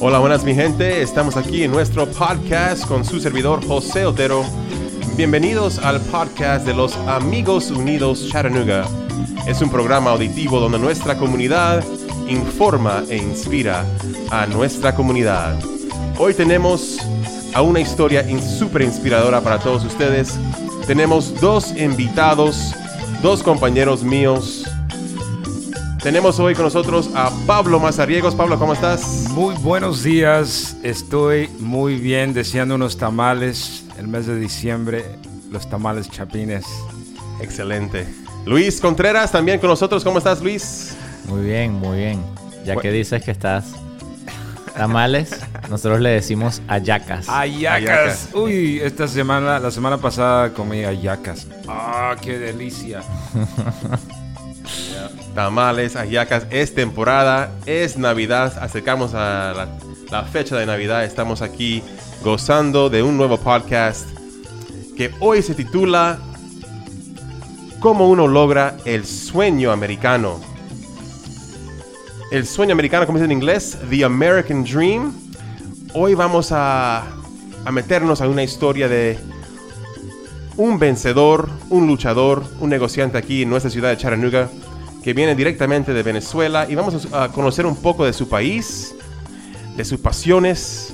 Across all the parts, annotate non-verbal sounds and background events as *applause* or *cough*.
Hola, buenas mi gente. Estamos aquí en nuestro podcast con su servidor José Otero. Bienvenidos al podcast de los Amigos Unidos Chattanooga. Es un programa auditivo donde nuestra comunidad informa e inspira a nuestra comunidad. Hoy tenemos a una historia súper inspiradora para todos ustedes. Tenemos dos invitados, dos compañeros míos. Tenemos hoy con nosotros a Pablo Mazariegos. Pablo, ¿cómo estás? Muy buenos días. Estoy muy bien deseando unos tamales el mes de diciembre, los tamales chapines. Excelente. Luis Contreras también con nosotros. ¿Cómo estás, Luis? Muy bien, muy bien. Ya que dices que estás tamales, *laughs* nosotros le decimos ayacas. Ayacas. Uy, esta semana, la semana pasada comí ayacas. Ah, qué delicia. *laughs* Tamales, ayacas, es temporada, es Navidad, acercamos a la, la fecha de Navidad, estamos aquí gozando de un nuevo podcast que hoy se titula ¿Cómo uno logra el sueño americano? El sueño americano, como dice en inglés, The American Dream. Hoy vamos a, a meternos a una historia de un vencedor, un luchador, un negociante aquí en nuestra ciudad de Chattanooga que viene directamente de Venezuela y vamos a conocer un poco de su país, de sus pasiones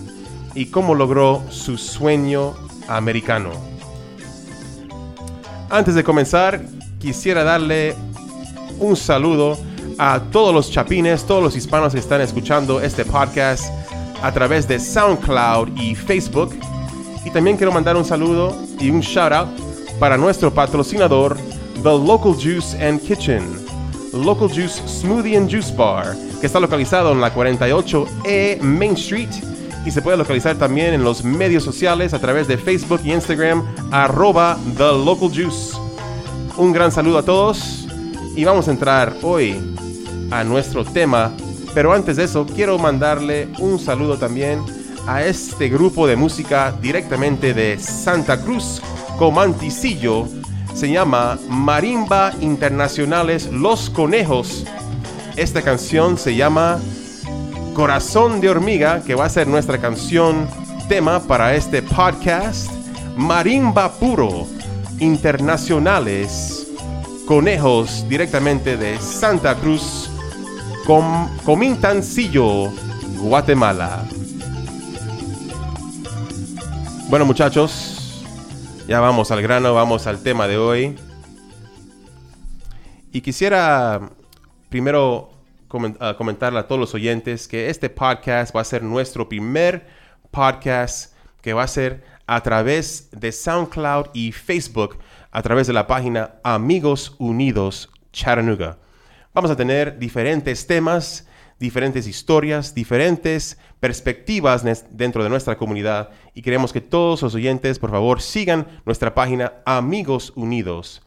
y cómo logró su sueño americano. Antes de comenzar, quisiera darle un saludo a todos los chapines, todos los hispanos que están escuchando este podcast a través de SoundCloud y Facebook. Y también quiero mandar un saludo y un shout out para nuestro patrocinador, The Local Juice and Kitchen. Local Juice Smoothie and Juice Bar, que está localizado en la 48E Main Street y se puede localizar también en los medios sociales a través de Facebook y Instagram, arroba The Local Juice. Un gran saludo a todos y vamos a entrar hoy a nuestro tema, pero antes de eso quiero mandarle un saludo también a este grupo de música directamente de Santa Cruz, Comanticillo, se llama Marimba Internacionales Los Conejos. Esta canción se llama Corazón de Hormiga, que va a ser nuestra canción tema para este podcast. Marimba Puro Internacionales Conejos directamente de Santa Cruz, Com Comintancillo, Guatemala. Bueno muchachos, ya vamos al grano, vamos al tema de hoy. Y quisiera primero ah, comentarle a todos los oyentes que este podcast va a ser nuestro primer podcast que va a ser a través de SoundCloud y Facebook, a través de la página Amigos Unidos Chattanooga. Vamos a tener diferentes temas, diferentes historias, diferentes perspectivas dentro de nuestra comunidad y queremos que todos los oyentes, por favor, sigan nuestra página Amigos Unidos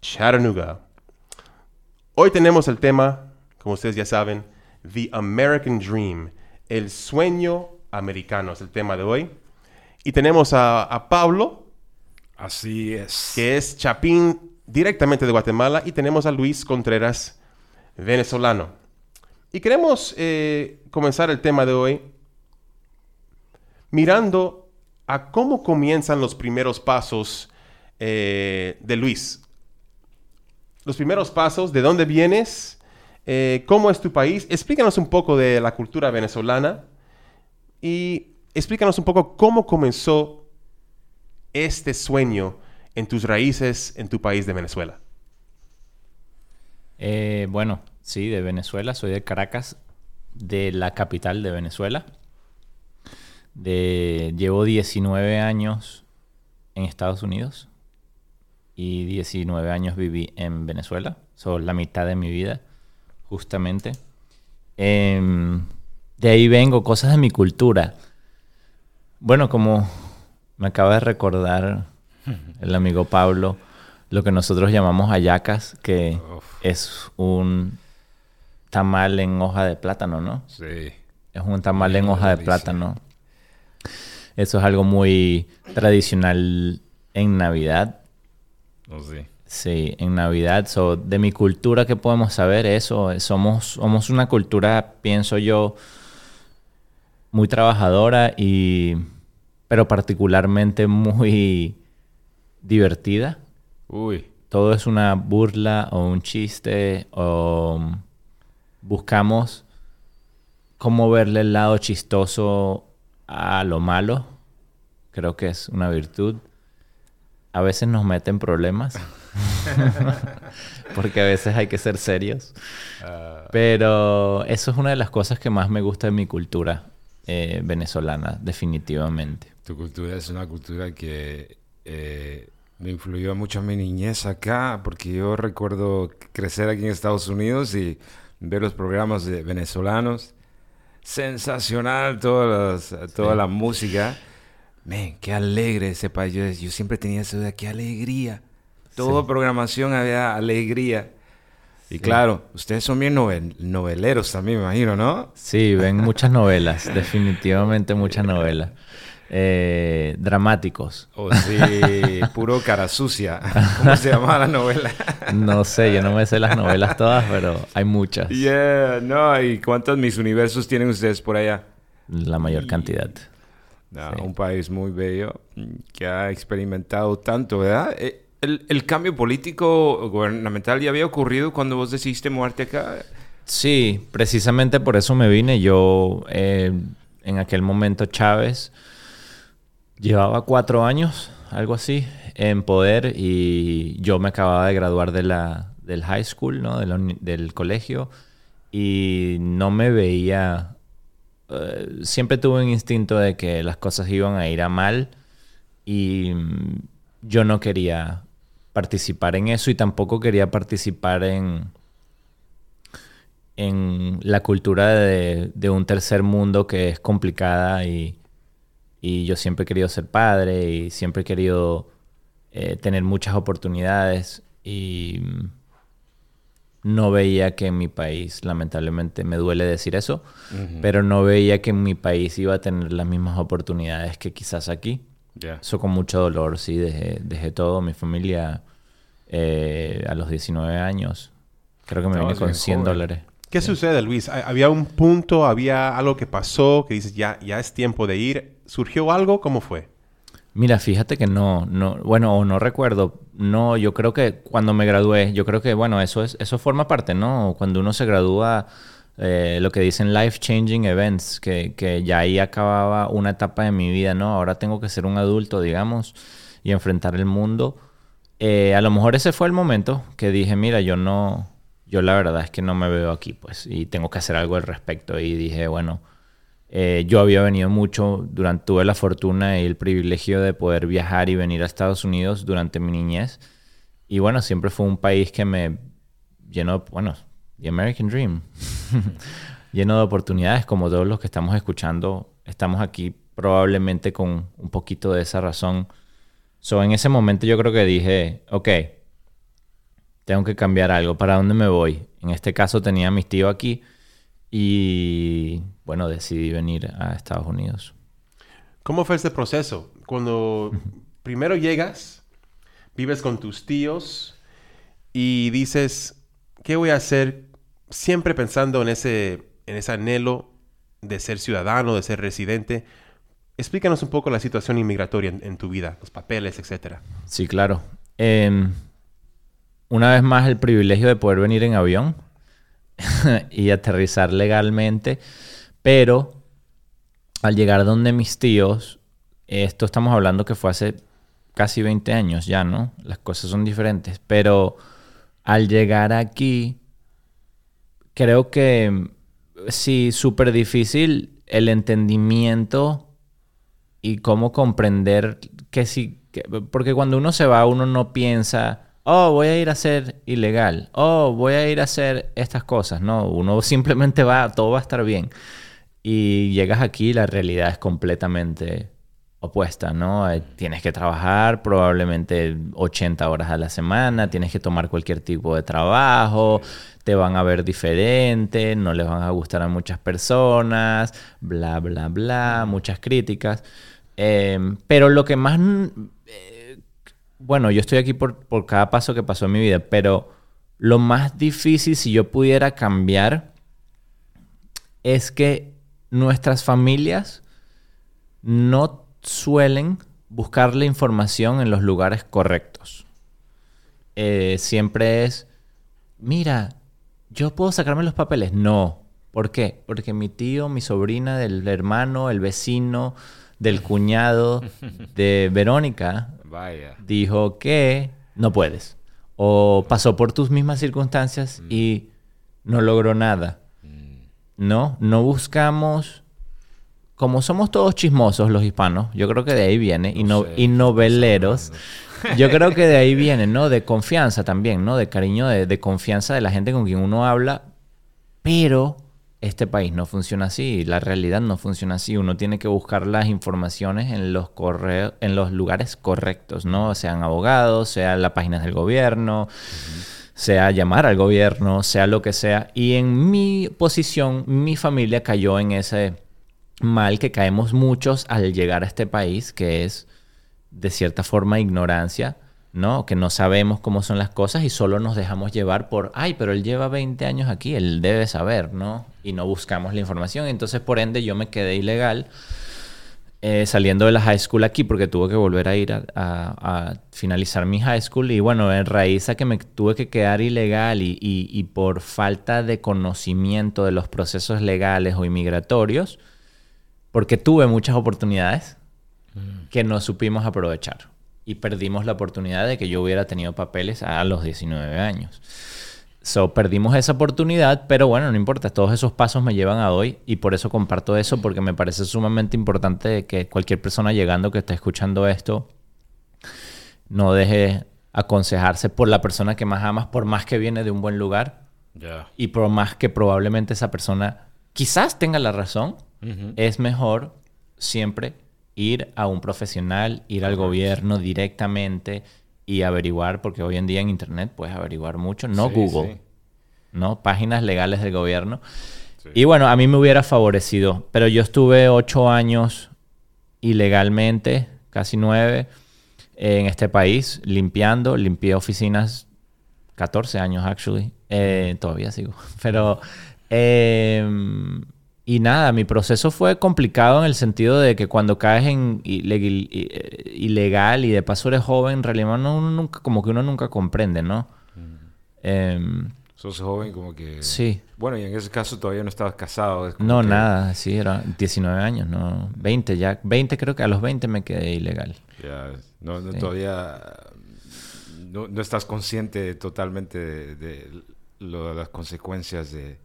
Chattanooga. Hoy tenemos el tema, como ustedes ya saben, The American Dream, el sueño americano es el tema de hoy. Y tenemos a, a Pablo, Así es. que es chapín directamente de Guatemala, y tenemos a Luis Contreras, venezolano. Y queremos eh, comenzar el tema de hoy mirando a cómo comienzan los primeros pasos eh, de Luis. Los primeros pasos, de dónde vienes, eh, cómo es tu país. Explícanos un poco de la cultura venezolana y explícanos un poco cómo comenzó este sueño en tus raíces en tu país de Venezuela. Bueno, sí, de Venezuela. Soy de Caracas, de la capital de Venezuela. De, llevo 19 años en Estados Unidos y 19 años viví en Venezuela. Son la mitad de mi vida, justamente. Em, de ahí vengo, cosas de mi cultura. Bueno, como me acaba de recordar *laughs* el amigo Pablo, lo que nosotros llamamos hallacas, que Uf. es un tamal en hoja de plátano, ¿no? Sí. Es un tamal en hoja de plátano. Eso es algo muy tradicional en Navidad. Oh, sí. Sí, en Navidad. So, de mi cultura, ¿qué podemos saber? Eso, somos, somos una cultura, pienso yo, muy trabajadora y pero particularmente muy divertida. Uy. Todo es una burla o un chiste o buscamos cómo verle el lado chistoso a lo malo. Creo que es una virtud. A veces nos meten problemas. *laughs* Porque a veces hay que ser serios. Ah. Pero eso es una de las cosas que más me gusta de mi cultura eh, venezolana, definitivamente. Tu cultura es una cultura que eh, me influyó mucho en mi niñez acá, porque yo recuerdo crecer aquí en Estados Unidos y ver los programas de venezolanos. Sensacional toda la música. Men, qué alegre ese país. Yo, siempre tenía eso de qué alegría. Toda programación había alegría. Y claro, ustedes son bien noveleros también, me imagino, ¿no? Sí, ven muchas novelas, definitivamente muchas novelas. Eh, dramáticos. Oh, sí, puro cara sucia. ¿Cómo se llamaba la novela? no sé, yo no me sé las novelas todas, pero hay muchas. Yeah, no, ¿y cuántos mis universos tienen ustedes por allá? La mayor cantidad. Un país muy bello que ha experimentado tanto, ¿verdad? Eh, el, el, cambio político gubernamental ya había ocurrido cuando vos decidiste muerte acá. Sí, precisamente por eso me vine. Yo, eh, en aquel momento, Chávez Llevaba cuatro años, algo así, en poder y yo me acababa de graduar de la, del high school, ¿no? del colegio y no me veía... Eh, siempre tuve un instinto de que las cosas iban a ir a mal y mm, yo no quería participar en eso y tampoco quería participar en, en la cultura de, de un tercer mundo que es complicada y y yo siempre he querido ser padre y siempre he querido eh, tener muchas oportunidades y no veía que en mi país, lamentablemente me duele decir eso, pero no veía que en mi país iba a tener las mismas oportunidades que quizás aquí. Eso con mucho dolor, sí, dejé, todo, mi familia eh, a los 19 años. Creo que me vine con 100 dólares. ¿Qué sucede, Luis? ¿Había un punto, había algo que pasó que dices, ya, ya es tiempo de ir? ¿Surgió algo? ¿Cómo fue? Mira, fíjate que no, no, bueno, no recuerdo. No, yo creo que cuando me gradué, yo creo que, bueno, eso es, eso forma parte, ¿no? Cuando uno se gradúa, eh, lo que dicen life changing events, que, que ya ahí acababa una etapa de mi vida, ¿no? Ahora tengo que ser un adulto, digamos, y enfrentar el mundo. Eh, a lo mejor ese fue el momento que dije, mira, yo no, yo la verdad es que no me veo aquí, pues, y tengo que hacer algo al respecto. Y dije, bueno, eh, yo había venido mucho, durante, tuve la fortuna y el privilegio de poder viajar y venir a Estados Unidos durante mi niñez. Y bueno, siempre fue un país que me llenó, bueno, The American Dream, *laughs* lleno de oportunidades, como todos los que estamos escuchando, estamos aquí probablemente con un poquito de esa razón. So, en ese momento yo creo que dije, ok, tengo que cambiar algo. ¿Para dónde me voy? En este caso tenía a mis tíos aquí y bueno, decidí venir a Estados Unidos. ¿Cómo fue ese proceso? Cuando *laughs* primero llegas, vives con tus tíos y dices, ¿qué voy a hacer? Siempre pensando en ese, en ese anhelo de ser ciudadano, de ser residente. Explícanos un poco la situación inmigratoria en, tu vida, los papeles, etc. Sí, claro. Em, una vez más el privilegio de poder venir en avión *laughs* y aterrizar legalmente, pero al llegar donde mis tíos, esto estamos hablando que fue hace casi 20 años ya, ¿no? Las cosas son diferentes, pero al llegar aquí, creo que sí, súper difícil el entendimiento y cómo comprender que sí, porque cuando uno se va, uno no piensa oh, voy a ir a ser ilegal, oh, voy a ir a hacer estas cosas. No, uno *laughs* simplemente va, todo va a estar bien. Y llegas aquí la realidad es completamente opuesta, ¿no? Eh, tienes que trabajar probablemente 80 horas a la semana, tienes que tomar cualquier tipo de trabajo, te van a ver diferente, no les van a gustar a muchas personas, bla, bla, bla, muchas críticas. Em, pero lo que más bueno, yo estoy aquí por, por cada paso que pasó en mi vida, pero lo más difícil si yo pudiera cambiar es que nuestras familias no suelen buscar la información en los lugares correctos. Eh, siempre es, mira, ¿yo puedo sacarme los papeles? No. ¿Por qué? Porque mi tío, mi sobrina, del hermano, el vecino, del cuñado de Verónica Vaya. dijo que no puedes. O pasó por tus mismas circunstancias y no logró nada. No, no buscamos. Como somos todos chismosos los hispanos, yo creo que de ahí viene, y, no, sé, y noveleros, yo creo que de ahí *laughs* viene, ¿no? De confianza también, ¿no? De cariño, de, de confianza de la gente con quien uno habla, pero este país no funciona así, la realidad no funciona así. Uno tiene que buscar las informaciones en los correos, en los lugares correctos, ¿no? Sean abogados, sean las páginas del gobierno, sea llamar al gobierno, sea lo que sea. Y en mi posición, mi familia cayó en ese mal que caemos muchos al llegar a este país, que es de cierta forma ignorancia, ¿no? Que no sabemos cómo son las cosas y solo nos dejamos llevar por, ay, pero él lleva 20 años aquí, él debe saber, ¿no? Y no buscamos la información. Entonces, por ende, yo me quedé ilegal eh, saliendo de la high school aquí porque tuve que volver a ir a, a- a finalizar mi high school y bueno, en raíz a que me tuve que quedar ilegal y, y- y por falta de conocimiento de los procesos legales o inmigratorios, porque tuve muchas oportunidades que no supimos aprovechar y perdimos la oportunidad de que yo hubiera tenido papeles a los 19 años. So, perdimos esa oportunidad, pero bueno, no importa, todos esos pasos me llevan a hoy y por eso comparto eso, porque me parece sumamente importante que cualquier persona llegando que esté escuchando esto no deje aconsejarse por la persona que más amas, por más que viene de un buen lugar y por más que probablemente esa persona quizás tenga la razón, es mejor siempre ir a un profesional, ir al gobierno directamente y averiguar, porque hoy en día en Internet puedes averiguar mucho, no Sí, Google, sí. ¿no? Páginas legales del gobierno. Sí. Y bueno, a mí me hubiera favorecido, pero yo estuve ocho años ilegalmente, casi nueve, en este país, limpiando, limpié oficinas 14 años, actually. Eh, todavía sigo. *laughs* Pero, eh, y nada, mi proceso fue complicado en el sentido de que cuando caes en eh, ilegal y de paso eres joven, en realidad uno nunca, como que uno nunca comprende, ¿no? Em, Sos joven como que... sí. Bueno, y en ese caso todavía no estabas casado. es No, que- nada, sí, era 19 años, no, 20 ya, 20 creo que a los 20 me quedé ilegal. Ya, no, no, Sí. todavía no, no estás consciente totalmente de, de lo- las consecuencias de,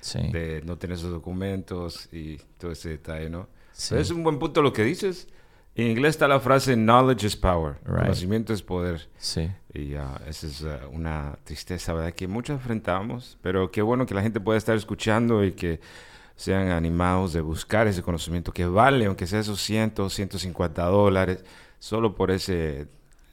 Sí. de no tener esos documentos y todo ese detalle, ¿no? Sí. Es un buen punto lo que dices. En inglés está la frase knowledge is power. Right. Conocimiento es poder. Sí. Y ah, esa es ah, una tristeza, ¿verdad? Que muchos enfrentamos, pero qué bueno que la gente pueda estar escuchando y que sean animados de buscar ese conocimiento que vale, aunque sea esos 100, 150 dólares, solo por ese,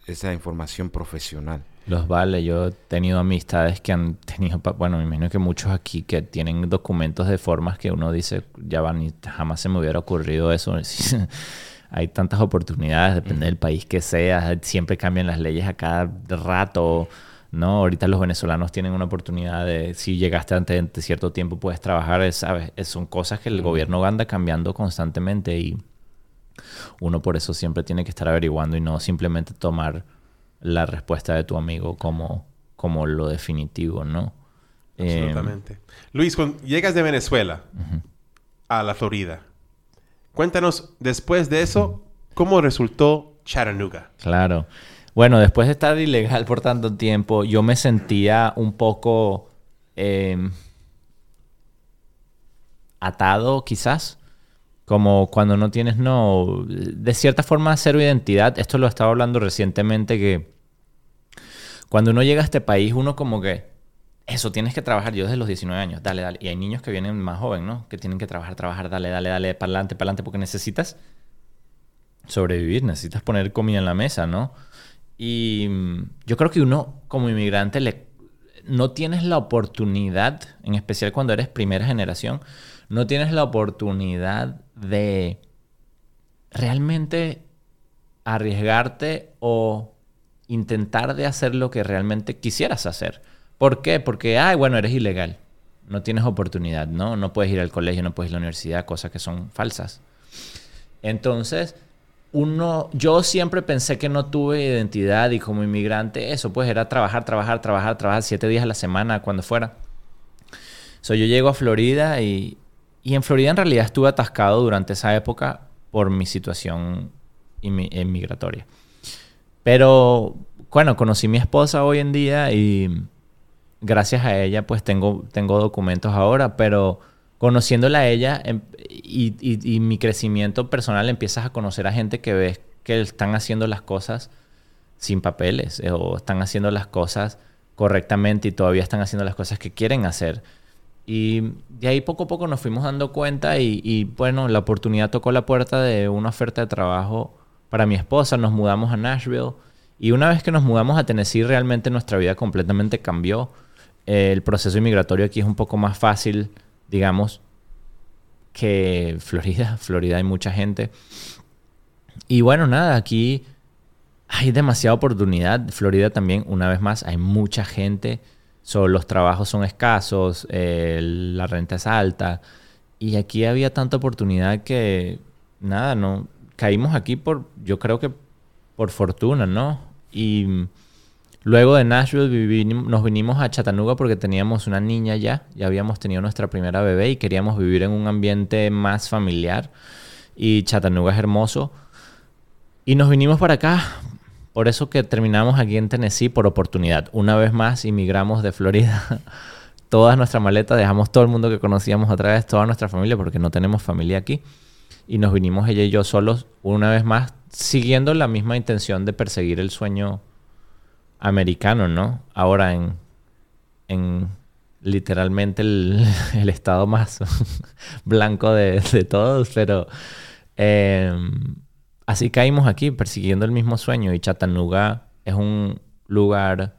esa información profesional. Los vale, yo he tenido amistades que han tenido, bueno, me imagino que muchos aquí que tienen documentos de formas que uno dice, ya van y jamás se me hubiera ocurrido eso. *laughs* Hay tantas oportunidades, depende del país que sea, siempre cambian las leyes a cada rato, ¿no? Ahorita los venezolanos tienen una oportunidad de, si llegaste antes de cierto tiempo, puedes trabajar, es- ¿sabes? Es- son cosas que el gobierno anda cambiando constantemente y uno por eso siempre tiene que estar averiguando y no simplemente tomar la respuesta de tu amigo como, como lo definitivo, ¿no? Eh, Absolutamente. Luis, cuando llegas de Venezuela a la Florida, cuéntanos después de eso, ¿cómo resultó Chattanooga? claro. Bueno, después de estar ilegal por tanto tiempo, yo me sentía un poco eh, atado, quizás. Como cuando no tienes, no, de cierta forma, cero identidad. Esto lo estaba hablando recientemente que cuando uno llega a este país, uno como que, eso, tienes que trabajar. Yo desde los 19 años, dale, dale. Y hay niños que vienen más jóvenes, ¿no? Que tienen que trabajar, trabajar, dale, dale, dale, para adelante, para adelante, porque necesitas sobrevivir, necesitas poner comida en la mesa, ¿no? Y mm, yo creo que uno como inmigrante le, no tienes la oportunidad, en especial cuando eres primera generación, no tienes la oportunidad de realmente arriesgarte o intentar de hacer lo que realmente quisieras hacer. ¿Por qué? Porque, ay, bueno, eres ilegal. No tienes oportunidad, ¿no? No puedes ir al colegio, no puedes ir a la universidad, cosas que son falsas. Entonces, uno, yo siempre pensé que no tuve identidad y como inmigrante, eso pues era trabajar, trabajar, trabajar, trabajar siete días a la semana, cuando fuera. So, yo llego a Florida y, y en Florida en realidad estuve atascado durante esa época por mi situación inmigratoria. Pero bueno, conocí a mi esposa hoy en día y gracias a ella pues tengo, tengo documentos ahora, pero conociéndola a ella em, y, y, mi crecimiento personal empiezas a conocer a gente que ves que están haciendo las cosas sin papeles eh, o están haciendo las cosas correctamente y todavía están haciendo las cosas que quieren hacer. Y de ahí poco a poco nos fuimos dando cuenta y, bueno, la oportunidad tocó la puerta de una oferta de trabajo para mi esposa. Nos mudamos a Nashville y una vez que nos mudamos a Tennessee realmente nuestra vida completamente cambió. el proceso inmigratorio aquí es un poco más fácil, digamos, que Florida. *laughs* Florida hay mucha gente. Y bueno, nada, aquí hay demasiada oportunidad. Florida también, una vez más, hay mucha gente. So, los trabajos son escasos, la renta es alta. Y aquí había tanta oportunidad que, nada, no, caímos aquí por, yo creo que por fortuna, ¿no? Y luego de Nashville nos vinimos a Chattanooga porque teníamos una niña ya, ya habíamos tenido nuestra primera bebé y queríamos vivir en un ambiente más familiar. Y Chattanooga es hermoso. Y nos vinimos para acá. Por eso que terminamos aquí en Tennessee por oportunidad. Una vez más inmigramos de Florida. *laughs* Todas nuestras maletas, dejamos todo el mundo que conocíamos otra vez, toda nuestra familia, porque no tenemos familia aquí y nos vinimos ella y yo solos una vez más, siguiendo la misma intención de perseguir el sueño americano, ¿no? Ahora en, en literalmente el, *laughs* estado más *laughs* blanco de, todos, pero em, así caímos aquí persiguiendo el mismo sueño y Chattanooga es un lugar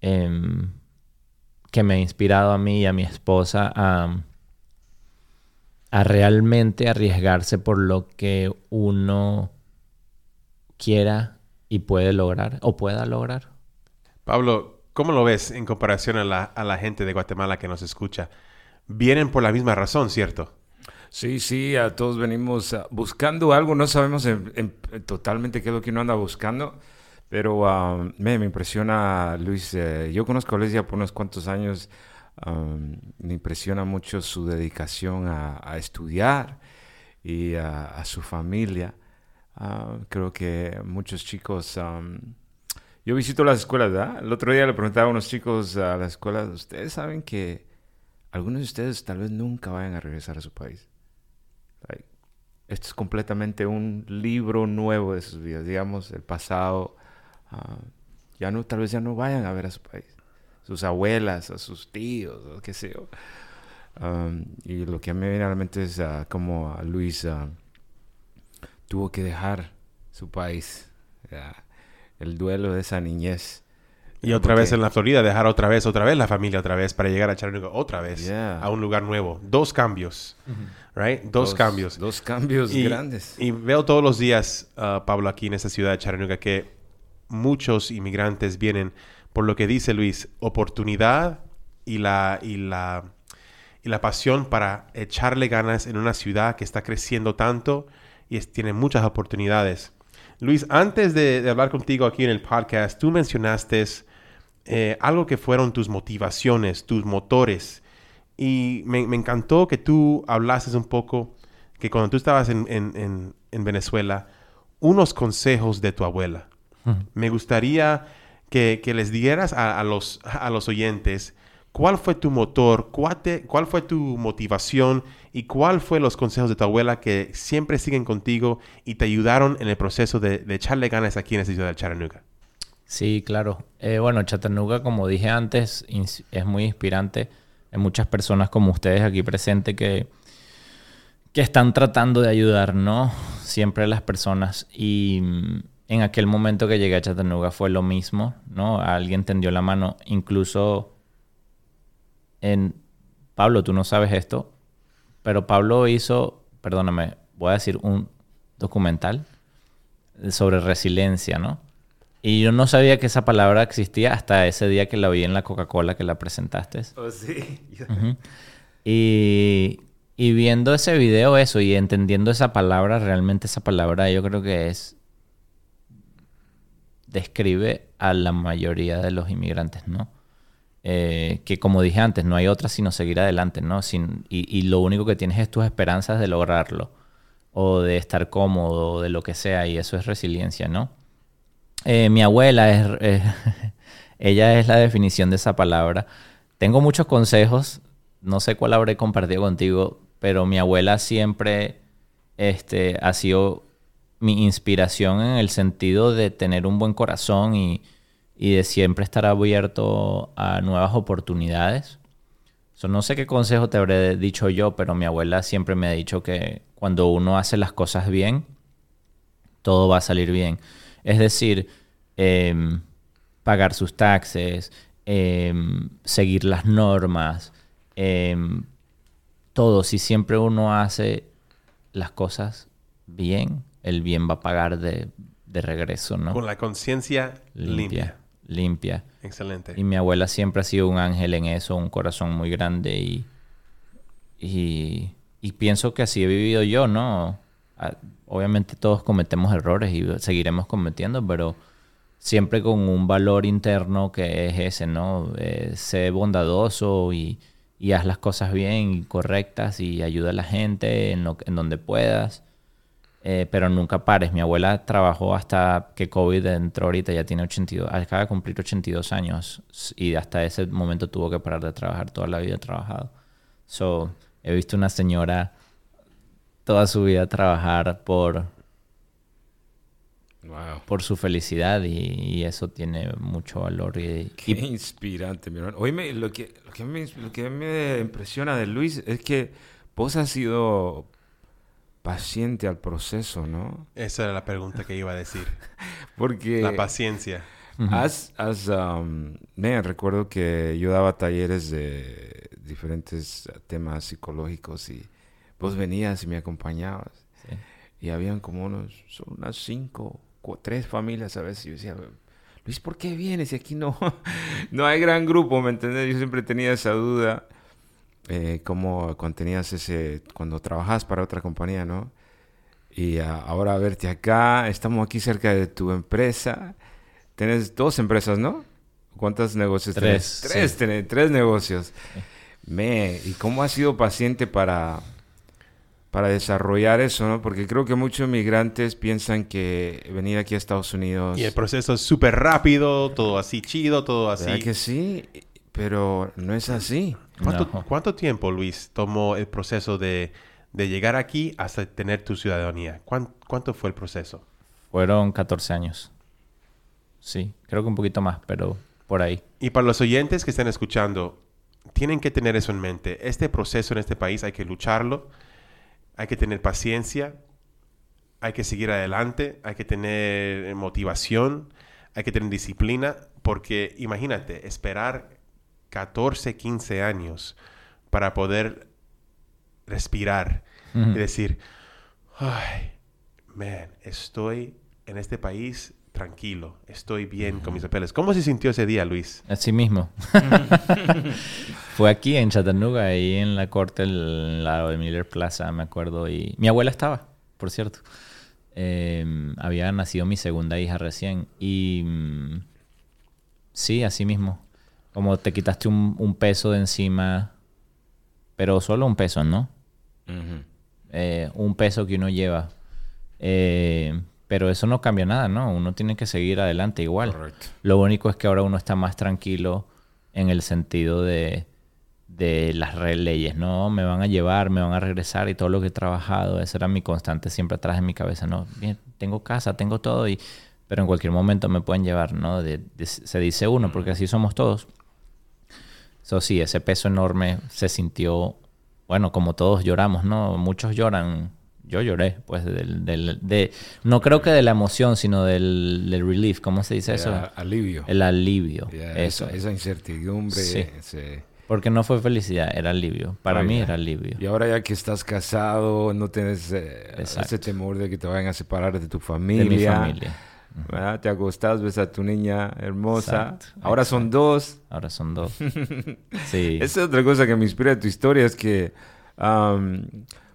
em, que me ha inspirado a mí y a mi esposa a a realmente arriesgarse por lo que uno quiera y puede lograr o pueda lograr. Pablo, ¿cómo lo ves en comparación a la, gente de Guatemala que nos escucha? Vienen por la misma razón, ¿cierto? Sí, sí, a todos venimos ah, buscando algo, no sabemos totalmente qué es lo que uno anda buscando, pero ah, me, impresiona, Luis, eh, yo conozco a Luis ya por unos cuantos años, me impresiona mucho su dedicación a, estudiar y a, su familia. Ah, creo que muchos chicos... yo visito las escuelas, ¿verdad? El otro día le preguntaba a unos chicos a la escuela, ¿ustedes saben que algunos de ustedes tal vez nunca vayan a regresar a su país? Esto es completamente un libro nuevo de sus vidas, digamos, el pasado. Ah, ya no, tal vez ya no vayan a ver a su país sus abuelas, a sus tíos, o qué sé yo. Y lo que a mí me viene a la mente es uh, como a Luis uh, tuvo que dejar su país, el duelo de esa niñez. Y otra vez en la Florida, dejar otra vez, otra vez la familia, otra vez, para llegar a Chattanooga otra vez a un lugar nuevo. Dos cambios, right? Dos, cambios. Dos cambios grandes. Y veo todos los días, uh, Pablo, aquí en esta ciudad de Chattanooga, que muchos inmigrantes vienen por lo que dice Luis, oportunidad y la, y la, y la pasión para echarle ganas en una ciudad que está creciendo tanto y tiene muchas oportunidades. Luis, antes de, hablar contigo aquí en el podcast, tú mencionaste eh, algo que fueron tus motivaciones, tus motores. Y me, encantó que tú hablases un poco que cuando tú estabas en, en Venezuela, unos consejos de tu abuela. Me gustaría que, les dieras a, los, a los oyentes cuál fue tu motor, cuál, cuál fue tu motivación y cuál fue los consejos de tu abuela que siempre siguen contigo y te ayudaron en el proceso de, echarle ganas aquí en esta ciudad de Chattanooga. Sí, claro. Eh, bueno, Chattanooga, como dije antes, es muy inspirante. Hay muchas personas como ustedes aquí presentes que, que están tratando de ayudar, ¿no? Siempre las personas. Y en aquel momento que llegué a Chattanooga fue lo mismo, ¿no? Alguien tendió la mano, incluso en... Pablo, tú no sabes esto, pero Pablo hizo, perdóname, voy a decir un documental sobre resiliencia, ¿no? Y yo no sabía que esa palabra existía hasta ese día que la vi en la Coca-Cola que la presentaste. Oh, sí. Y, y viendo ese video, eso, y entendiendo esa palabra, realmente esa palabra yo creo que es... describe a la mayoría de los inmigrantes, ¿no? Eh, que como dije antes, no hay otra sino seguir adelante, ¿no? Sin, y, y lo único que tienes es tus esperanzas de lograrlo, o de estar cómodo, o de lo que sea, y eso es resiliencia, ¿no? Eh, mi abuela es, eh, *laughs* ella es la definición de esa palabra. Tengo muchos consejos, no sé cuál habré compartido contigo, pero mi abuela siempre este, ha sido mi inspiración en el sentido de tener un buen corazón y, y de siempre estar abierto a nuevas oportunidades. No sé qué consejo te habré dicho yo, pero mi abuela siempre me ha dicho que cuando uno hace las cosas bien, todo va a salir bien. Es decir, em, pagar sus taxes, em, seguir las normas, em, todo. Si siempre uno hace las cosas bien, el bien va a pagar de, de regreso, ¿no? Con la conciencia limpia. Limpia. Excelente. Y mi abuela siempre ha sido un ángel en eso, un corazón muy grande y, y, y pienso que así he vivido yo, ¿no? Ah, Obviamente todos cometemos errores y seguiremos cometiendo, pero siempre con un valor interno que es ese, ¿no? Eh, sé bondadoso y, y haz las cosas bien y correctas y ayuda a la gente en, lo, en donde puedas. Eh, pero nunca pares. Mi abuela trabajó hasta que COVID entró ahorita, ya tiene 82, acaba de cumplir 82 años y hasta ese momento tuvo que parar de trabajar, toda la vida ha trabajado. So, he visto una señora toda su vida trabajar por, Wow. por su felicidad y, y eso tiene mucho valor. Y, Qué y- inspirante, mi hermano. Oíme, lo que, lo, que me, lo que me impresiona de Luis es que vos has sido paciente al proceso, ¿no? Esa era la pregunta que iba a decir. *laughs* Porque La paciencia. has, has, um, me recuerdo que yo daba talleres de diferentes temas psicológicos y vos venías y me acompañabas. sí. Y habían como unos, son unas cinco, tres familias a veces. Y yo decía, Luis, ¿por qué vienes? Y aquí no, *laughs* no hay gran grupo, ¿me entendés? Yo siempre tenía esa duda, eh, como cuando tenías ese, cuando trabajabas para otra compañía, ¿no? Y ah, ahora verte acá, estamos aquí cerca de tu empresa. Tienes dos empresas, ¿no? ¿Cuántos negocios Tres, tenés? Tres, sí. tenés, tres negocios. Me, ¿y cómo has sido paciente para, para desarrollar eso, ¿no? Porque creo que muchos migrantes piensan que venir aquí a Estados Unidos... Y el proceso es súper rápido, todo así chido, todo así. ¿verdad que sí? Pero no es así. ¿Cuánto, No. cuánto tiempo, Luis, tomó el proceso de, de llegar aquí hasta tener tu ciudadanía? ¿Cuán- ¿Cuánto fue el proceso? Fueron 14 años. Sí, creo que un poquito más, pero por ahí. Y para los oyentes que están escuchando, tienen que tener eso en mente. Este proceso en este país hay que lucharlo, hay que tener paciencia, hay que seguir adelante, hay que tener motivación, hay que tener disciplina, porque imagínate, esperar 14, 15 años para poder respirar y decir, ay, man, estoy en este país tranquilo, estoy bien con mis papeles. ¿Cómo se sintió ese día, Luis? Así mismo. *laughs* Fue aquí en Chattanooga, ahí en la corte, el lado de Miller Plaza, me acuerdo. Y mi abuela estaba, por cierto. Eh, había nacido mi segunda hija recién. Y mm, sí, así mismo. Como te quitaste un, un peso de encima, pero solo un peso, ¿no? Eh, un peso que uno lleva. Eh, pero eso no cambia nada, ¿no? Uno tiene que seguir adelante igual. Correcto. Lo único es que ahora uno está más tranquilo en el sentido de, de las leyes, ¿no? Me van a llevar, me van a regresar y todo lo que he trabajado, esa era mi constante siempre atrás de mi cabeza, ¿no? Bien, tengo casa, tengo todo, y, pero en cualquier momento me pueden llevar, ¿no? De- de- se dice uno, porque así somos todos. Eso sí, ese peso enorme se sintió, bueno, como todos lloramos, ¿no? Muchos lloran. Yo lloré, pues, del, del- de, no creo que de la emoción, sino del, del relief, ¿cómo se dice eso? Era alivio. El alivio. Ya, eso. esa, esa incertidumbre. Sí. ese- Porque no fue felicidad, era alivio. Para mí era alivio. Y ahora ya que estás casado, no tienes eh, Exacto. ese temor de que te vayan a separar de tu De familia. mi familia. ¿verdad? Te acostás, ves a tu niña hermosa. Exacto, Ahora son dos. Ahora son dos. *laughs* Sí. Esa es otra cosa que me inspira de tu historia, es que am,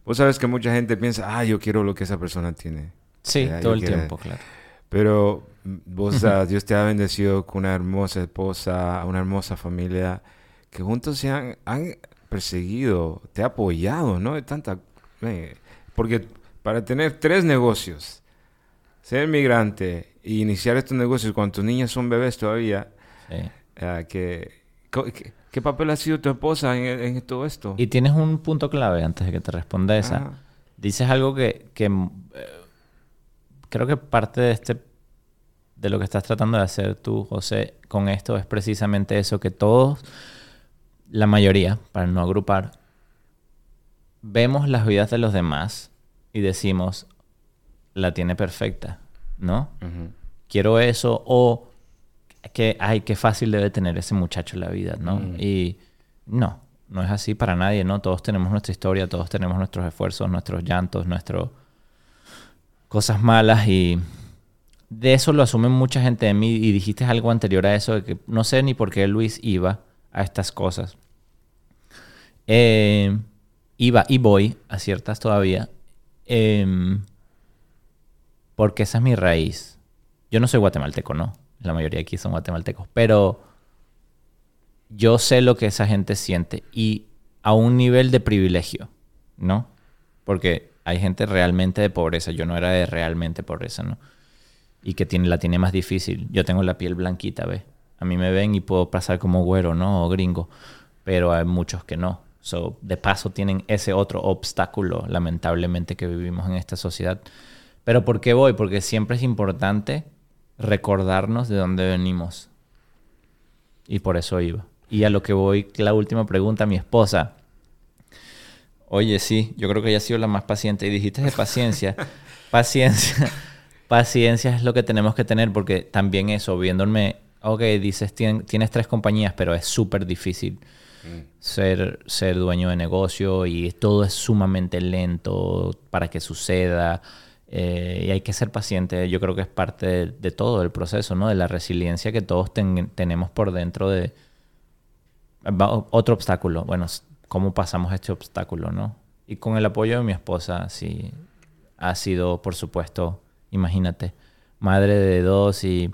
vos sabes que mucha gente piensa, ah, yo quiero lo que esa persona tiene. Sí, todo yo el quiero- tiempo, claro. Pero mm, vos, ah, Dios te ha bendecido con una hermosa esposa, una hermosa familia, que juntos se han, han perseguido, te ha apoyado, ¿no? De tanta... eh, porque para tener tres negocios, ser migrante e iniciar estos negocios cuando tus niñas son bebés todavía, Sí. ah, que, co- ¿qué, papel ha sido tu esposa en, en todo esto? Y tienes un punto clave antes de que te responda esa. Ah, Dices algo que, que, eh, creo que parte de este de lo que estás tratando de hacer tú, José, con esto es precisamente eso, que todos, la mayoría, para no agrupar, vemos las vidas de los demás y decimos, la tiene perfecta, ¿no? ujú. quiero eso o que, ay, qué fácil debe tener ese muchacho en la vida, ¿no? Mm. Y no, no es así para nadie, ¿no? Todos tenemos nuestra historia, todos tenemos nuestros esfuerzos, nuestros llantos, nuestras cosas malas y de eso lo asumen mucha gente de mí y dijiste algo anterior a eso de que no sé ni por qué Luis iba a estas cosas. Eh, iba y voy a ciertas todavía. em, porque esa es mi raíz. Yo no soy guatemalteco, no. La mayoría aquí son guatemaltecos. Pero yo sé lo que esa gente siente y a un nivel de privilegio, ¿no? Porque hay gente realmente de pobreza. Yo no era de realmente pobreza, ¿no? Y que tiene, la tiene más difícil. Yo tengo la piel blanquita, ¿ves? A mí me ven y puedo pasar como güero, ¿no? O gringo. Pero hay muchos que no. So, de paso tienen ese otro obstáculo, lamentablemente, que vivimos en esta sociedad. Pero ¿por qué voy? Porque siempre es importante recordarnos de dónde venimos. Y por eso iba. Y a lo que voy, la última pregunta, mi esposa. Oye, sí, yo creo que ella ha sido la más paciente. Y dijiste de paciencia. *laughs* paciencia. Paciencia es lo que tenemos que tener porque también eso, viéndome, ok, dices, tien- tienes tres compañías, pero es súper difícil ser, ser dueño de negocio y todo es sumamente lento para que suceda. Eh, y hay que ser paciente. Yo creo que es parte de, de todo el proceso, ¿no? De la resiliencia que todos ten- tenemos por dentro de... Otro obstáculo. Bueno, ¿cómo pasamos este obstáculo, no? Y con el apoyo de mi esposa, sí, ha sido, por supuesto, imagínate, madre de dos y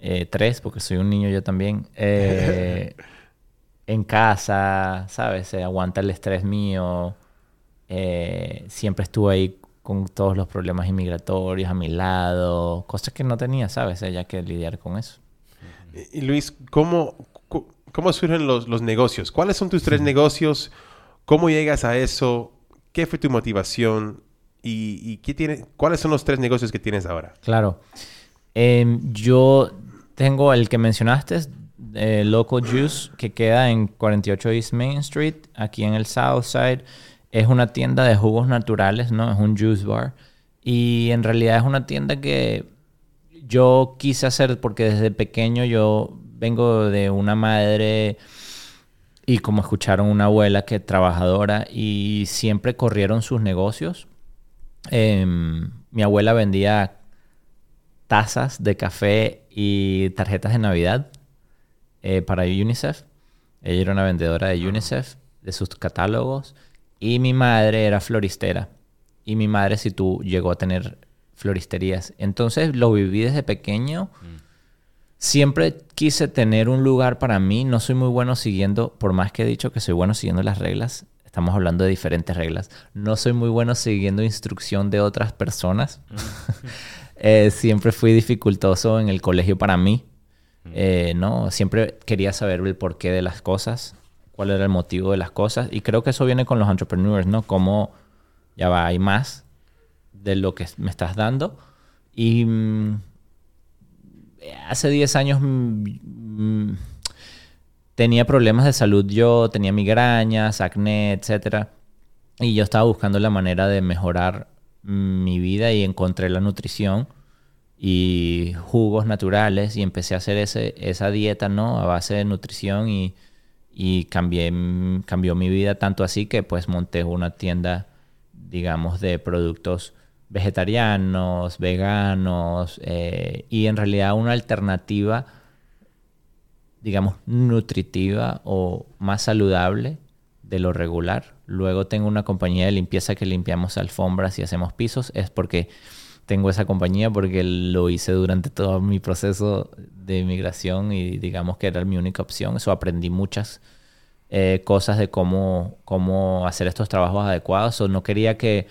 eh, tres, porque soy un niño yo también. eh, *laughs* en casa, ¿sabes? Se aguanta el estrés mío. eh, siempre estuvo ahí con todos los problemas inmigratorios a mi lado. Cosas que no tenía, ¿sabes? Ella que lidiar con eso. Y Luis, ¿cómo, cómo surgen los, los negocios? ¿Cuáles son tus tres negocios? ¿Cómo llegas a eso? ¿Qué fue tu motivación? ¿Y, y qué tiene, cuáles son los tres negocios que tienes ahora? Claro. Em, yo tengo el que mencionaste, eh, Local Juice, que queda en 48 East Main Street, aquí en el South Side. Es una tienda de jugos naturales, ¿no? Es un juice bar. Y en realidad es una tienda que yo quise hacer porque desde pequeño yo vengo de una madre y como escucharon una abuela que trabajadora y siempre corrieron sus negocios. Em, mi abuela vendía tazas de café y tarjetas de Navidad eh, para UNICEF. Ella era una vendedora de UNICEF, de sus catálogos. Y mi madre era floristera. Y mi madre, si tú, llegó a tener floristerías. Entonces lo viví desde pequeño. Siempre quise tener un lugar para mí. No soy muy bueno siguiendo, por más que he dicho que soy bueno siguiendo las reglas. Estamos hablando de diferentes reglas. No soy muy bueno siguiendo instrucción de otras personas. *laughs* Eh, siempre fui dificultoso en el colegio para mí. Eh, ¿no? Siempre quería saber el porqué de las cosas, cuál era el motivo de las cosas. Y creo que eso viene con los entrepreneurs, ¿no? Como ya va, hay más de lo que me estás dando. Y mm, hace 10 años mm, mm, tenía problemas de salud yo, tenía migrañas, acné, etcétera. Y yo estaba buscando la manera de mejorar mi vida y encontré la nutrición y jugos naturales y empecé a hacer ese, esa dieta, ¿no? A base de nutrición y, y cambié, cambió mi vida tanto así que pues monté una tienda, digamos, de productos vegetarianos, veganos eh, y en realidad una alternativa, digamos, nutritiva o más saludable de lo regular. Luego tengo una compañía de limpieza que limpiamos alfombras y hacemos pisos. Es porque tengo esa compañía porque lo hice durante todo mi proceso de migración y digamos que era mi única opción. Eso aprendí muchas eh, cosas de cómo, cómo hacer estos trabajos adecuados. O no quería que...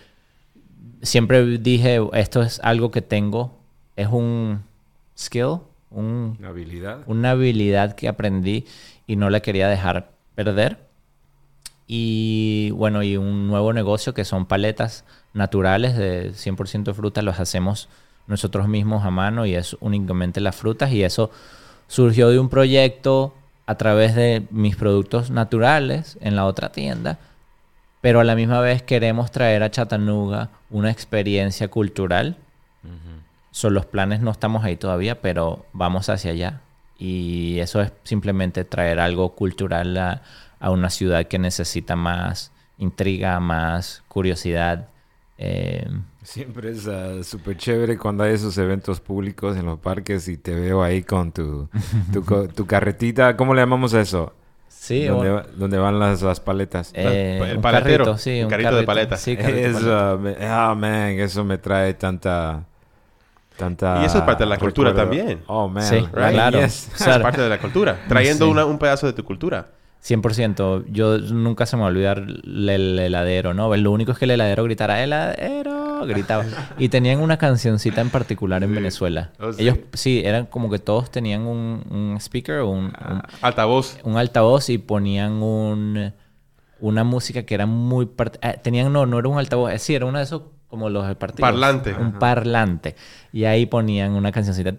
Siempre dije, esto es algo que tengo, es un skill, una habilidad. Una habilidad que aprendí y no la quería dejar perder. Y bueno, y un nuevo negocio que son paletas naturales de 100% de frutas, los hacemos nosotros mismos a mano y es únicamente las frutas y eso surgió de un proyecto a través de mis productos naturales en la otra tienda, pero a la misma vez queremos traer a Chattanooga una experiencia cultural. Son los planes, no estamos ahí todavía, pero vamos hacia allá. Y eso es simplemente traer algo cultural a, a una ciudad que necesita más intriga, más curiosidad. Eh, Siempre es uh, súper chévere cuando hay esos eventos públicos en los parques y te veo ahí con tu, *laughs* tu, carretita. ¿Cómo le llamamos a eso? Sí. ¿Dónde, van las, las paletas? Eh, el paletero. sí, un carrito, de paletas. Sí, eso, ah, man, eso me trae tanta... Tanta y eso es parte de la cultura también. Oh, man. Sí, claro. Yes. es *laughs* parte de la cultura. Trayendo una, un pedazo de tu cultura. 100%. Yo nunca se me va a olvidar el heladero, ¿no? Lo único es que el heladero gritara, heladero, gritaba. Y tenían una cancioncita en particular en Venezuela. Oh, Ellos, sí, eran como que todos tenían un, speaker, un, un, altavoz. Un altavoz y ponían un, una música que era muy... Eh, tenían, no, no era un altavoz, sí, era uno de esos como los partidos. Parlante. Un parlante. Y ahí ponían una cancioncita.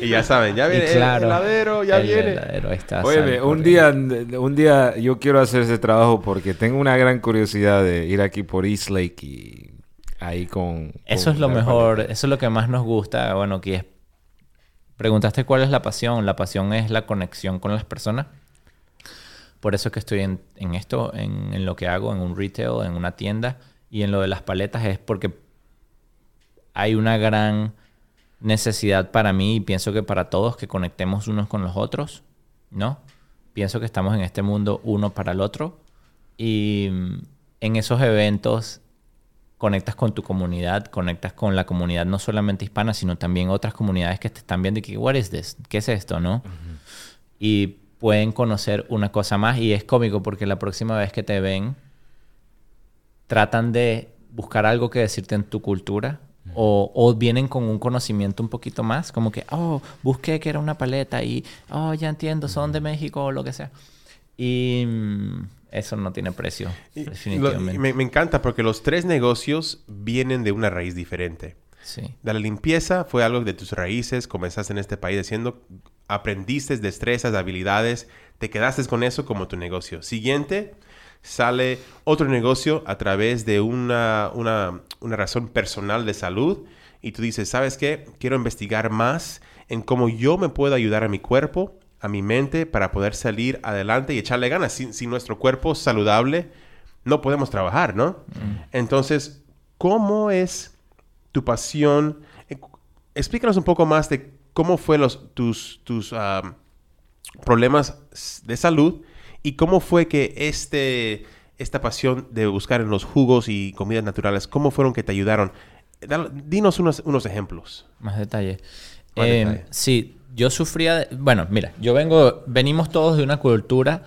y ya saben, ya viene el heladero, ya viene. Heladero, está Oye, un día, un día yo quiero hacer ese trabajo porque tengo una gran curiosidad de ir aquí por East Lake y ahí con... Eso es lo mejor, eso es lo que más nos gusta. Bueno, que es... Preguntaste cuál es la pasión. La pasión es la conexión con las personas. Por eso es que estoy en, en esto, en, en lo que hago, en un retail, en una tienda y en lo de las paletas es porque hay una gran necesidad para mí y pienso que para todos que conectemos unos con los otros, ¿no? Pienso que estamos en este mundo uno para el otro y mm, en esos eventos conectas con tu comunidad, conectas con la comunidad no solamente hispana, sino también otras comunidades que te están viendo y que, what is this? ¿Qué es esto, no? Y pueden conocer una cosa más y es cómico porque la próxima vez que te ven tratan de buscar algo que decirte en tu cultura o, vienen con un conocimiento un poquito más, como que, oh, busqué que era una paleta y, oh, ya entiendo, son de México o lo que sea. Y mm, eso no tiene precio, definitivamente. me, encanta porque los tres negocios vienen de una raíz diferente. Sí. De la limpieza fue algo de tus raíces, comenzaste en este país haciendo, aprendiste destrezas, habilidades, te quedaste con eso como tu negocio. Siguiente, sale otro negocio a través de una, una, una razón personal de salud y tú dices, ¿sabes qué? Quiero investigar más en cómo yo me puedo ayudar a mi cuerpo, a mi mente, para poder salir adelante y echarle ganas. Sin, nuestro cuerpo saludable, no podemos trabajar, ¿no? Mm. Entonces, ¿cómo es tu pasión? Eh, explícanos un poco más de cómo fue los, tus, tus ah, problemas de salud ¿Y cómo fue que este, esta pasión de buscar en los jugos y comidas naturales, cómo fueron que te ayudaron? Dinos unos, unos ejemplos. Más detalle. Eh, sí, yo sufría... bueno, mira, yo vengo... Venimos todos de una cultura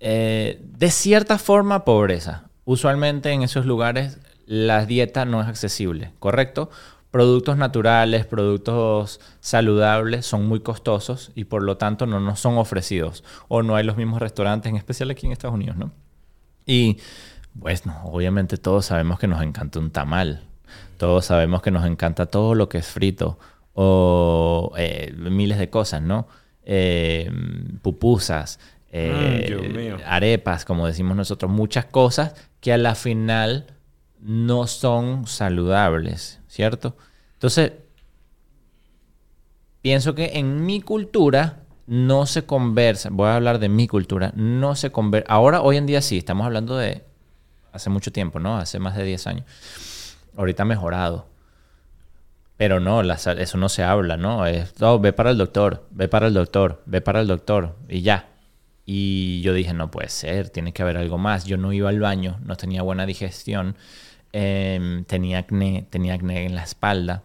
eh, de cierta forma pobreza. Usualmente en esos lugares la dieta no es accesible, ¿correcto? Productos naturales, productos saludables son muy costosos y por lo tanto no nos son ofrecidos o no hay los mismos restaurantes, en especial aquí en Estados Unidos, ¿no? Y pues obviamente todos sabemos que nos encanta un tamal, todos sabemos que nos encanta todo lo que es frito o eh, miles de cosas, ¿no? Eh, pupusas, eh, arepas, como decimos nosotros, muchas cosas que a la final no son saludables, ¿cierto? Entonces, pienso que en mi cultura no se conversa, voy a hablar de mi cultura, no se conversa, ahora hoy en día sí, estamos hablando de hace mucho tiempo, ¿no? Hace más de 10 años. ahorita ha mejorado. Pero no, la eso no se habla, ¿no? Es, "Oh, ve para el doctor, ve para el doctor, ve para el doctor y ya. Y yo dije, no puede ser, tiene que haber algo más. Yo no iba al baño, no tenía buena digestión, em, tenía acné, tenía acné en la espalda,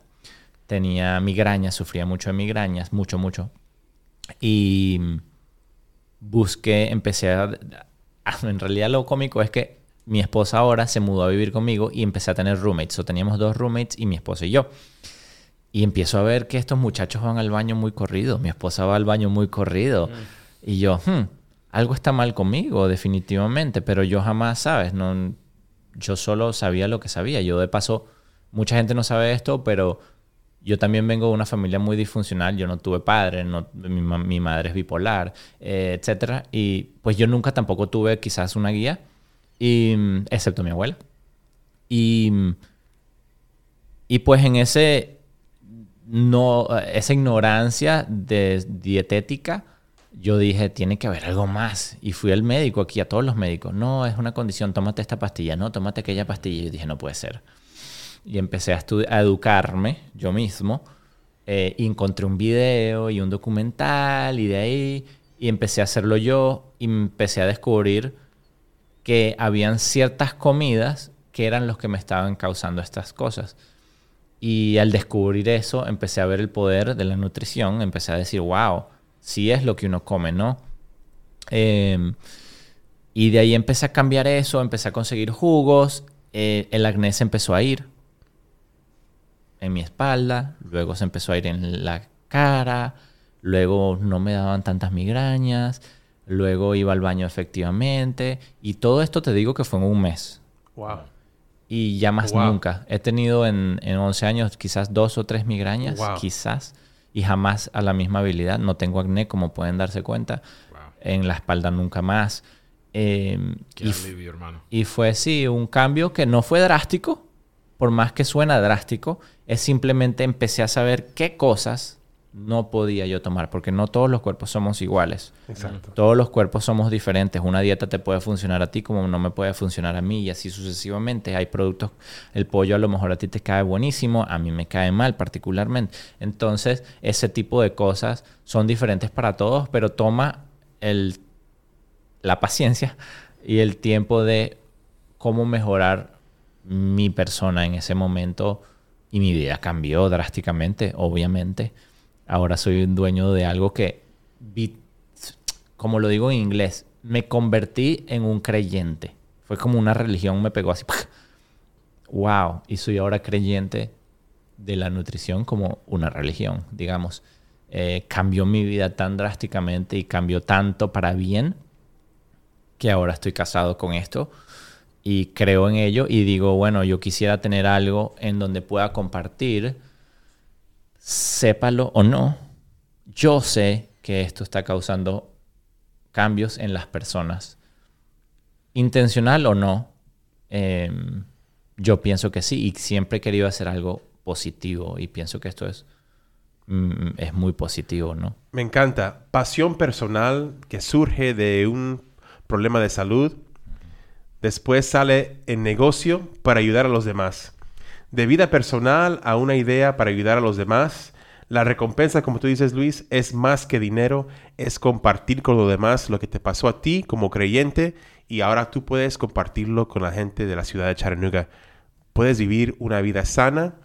tenía migrañas, sufría mucho de migrañas, mucho, mucho. Y busqué, empecé a... *laughs* En realidad lo cómico es que mi esposa ahora se mudó a vivir conmigo y empecé a tener roommates. O teníamos dos roommates y mi esposa y yo. Y empiezo a ver que estos muchachos van al baño muy corrido. Mi esposa va al baño muy corrido. Y yo, "Hmm, algo está mal conmigo, definitivamente. Pero yo jamás, ¿sabes? No, yo solo sabía lo que sabía. Yo de paso, mucha gente no sabe esto, pero yo también vengo de una familia muy disfuncional. Yo no tuve padre, mi, ma- mi madre es bipolar, eh, etcétera. Y pues yo nunca tampoco tuve quizás una guía, y, excepto mi abuela. Y, y pues en ese no, esa ignorancia de dietética, yo dije, tiene que haber algo más. Y fui al médico aquí, a todos los médicos. No, es una condición, tómate esta pastilla, no, tómate aquella pastilla. Y dije, no puede ser. Y empecé a educarme yo mismo. Eh, y encontré un video y un documental y de ahí, y empecé a hacerlo yo y empecé a descubrir que habían ciertas comidas que eran los que me estaban causando estas cosas. Y al descubrir eso, empecé a ver el poder de la nutrición, empecé a decir, wow, sí es lo que uno come, ¿no? Eh, y de ahí empecé a cambiar eso, empecé a conseguir jugos, eh, el acné se empezó a ir en mi espalda, luego se empezó a ir en la cara, luego no me daban tantas migrañas, luego iba al baño efectivamente, y todo esto te digo que fue en un mes. Wow. Y ya más Wow. nunca. He tenido en, en 11 años quizás dos o tres migrañas, Wow. quizás, y jamás a la misma habilidad. No tengo acné, como pueden darse cuenta. Wow. En la espalda nunca más. Eh, Qué y, f- alivio, hermano. y fue, sí, un cambio que no fue drástico, por más que suena drástico, es simplemente empecé a saber qué cosas no podía yo tomar, porque no todos los cuerpos somos iguales. Exacto. Todos los cuerpos somos diferentes. Una dieta te puede funcionar a ti como no me puede funcionar a mí y así sucesivamente. Hay productos, el pollo a lo mejor a ti te cae buenísimo, a mí me cae mal particularmente. Entonces, ese tipo de cosas son diferentes para todos, pero toma el, la paciencia y el tiempo de cómo mejorar mi persona en ese momento y mi vida cambió drásticamente, obviamente. Ahora soy un dueño de algo que, como lo digo en inglés, me convertí en un creyente. Fue como una religión, me pegó así. ¡Wow! Y soy ahora creyente de la nutrición como una religión, digamos. Eh, cambió mi vida tan drásticamente y cambió tanto para bien que ahora estoy casado con esto y creo en ello y digo, bueno, yo quisiera tener algo en donde pueda compartir, sépalo o no, yo sé que esto está causando cambios en las personas. Intencional o no, eh, yo pienso que sí y siempre he querido hacer algo positivo y pienso que esto es, mm, es muy positivo, ¿no? Me encanta. Pasión personal que surge de un problema de salud. Después sale en negocio para ayudar a los demás. De vida personal a una idea para ayudar a los demás. La recompensa, como tú dices, Luis, es más que dinero, es compartir con los demás lo que te pasó a ti como creyente y ahora tú puedes compartirlo con la gente de la ciudad de Chattanooga. Puedes vivir una vida sana.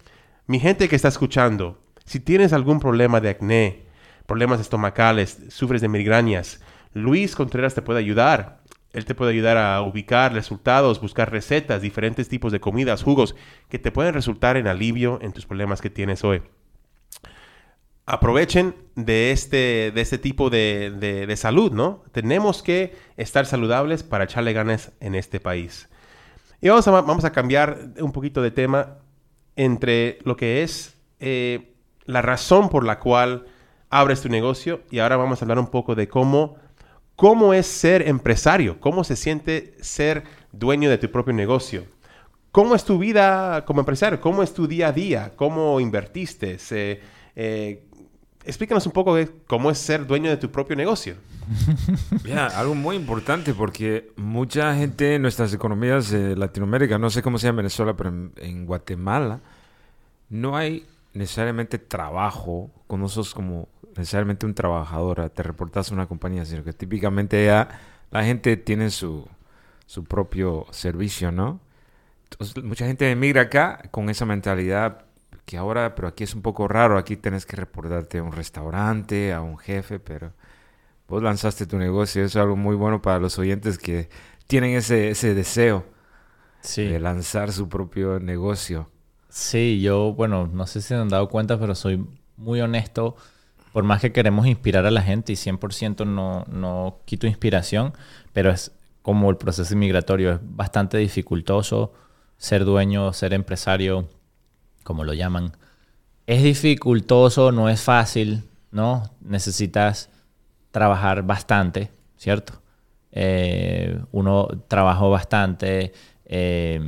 Mi gente que está escuchando, si tienes algún problema de acné, problemas estomacales, sufres de migrañas, Luis Contreras te puede ayudar. Él te puede ayudar a ubicar resultados, buscar recetas, diferentes tipos de comidas, jugos que te pueden resultar en alivio en tus problemas que tienes hoy. Aprovechen de este, de este tipo de, de- salud, ¿no? Tenemos que estar saludables para echarle ganas en este país. Y vamos a, vamos a cambiar un poquito de tema entre lo que es eh, la razón por la cual abres tu negocio y ahora vamos a hablar un poco de cómo, cómo es ser empresario, cómo se siente ser dueño de tu propio negocio. ¿Cómo es tu vida como empresario? ¿Cómo es tu día a día? ¿Cómo invertiste? Eh, explícanos un poco de cómo es ser dueño de tu propio negocio. *laughs* Ya, algo muy importante porque mucha gente en nuestras economías de Latinoamérica, no sé cómo sea en Venezuela, pero en, en Guatemala, no hay necesariamente trabajo, conoces como necesariamente un trabajador, te reportas a una compañía, sino que típicamente ya la gente tiene su, su propio servicio, ¿no? Entonces, mucha gente emigra acá con esa mentalidad que ahora, pero aquí es un poco raro, aquí tienes que reportarte a un restaurante, a un jefe, pero vos lanzaste tu negocio, eso es algo muy bueno para los oyentes que tienen ese, ese deseo Sí. de lanzar su propio negocio. Sí, yo, bueno, no sé si se han dado cuenta, pero soy muy honesto. Por más que queremos inspirar a la gente y 100% no, no quito inspiración, pero es como el proceso inmigratorio, es bastante dificultoso ser dueño, ser empresario, como lo llaman. Es dificultoso, no es fácil, ¿no? Necesitas trabajar bastante, ¿cierto? Eh, uno trabajó bastante. eh,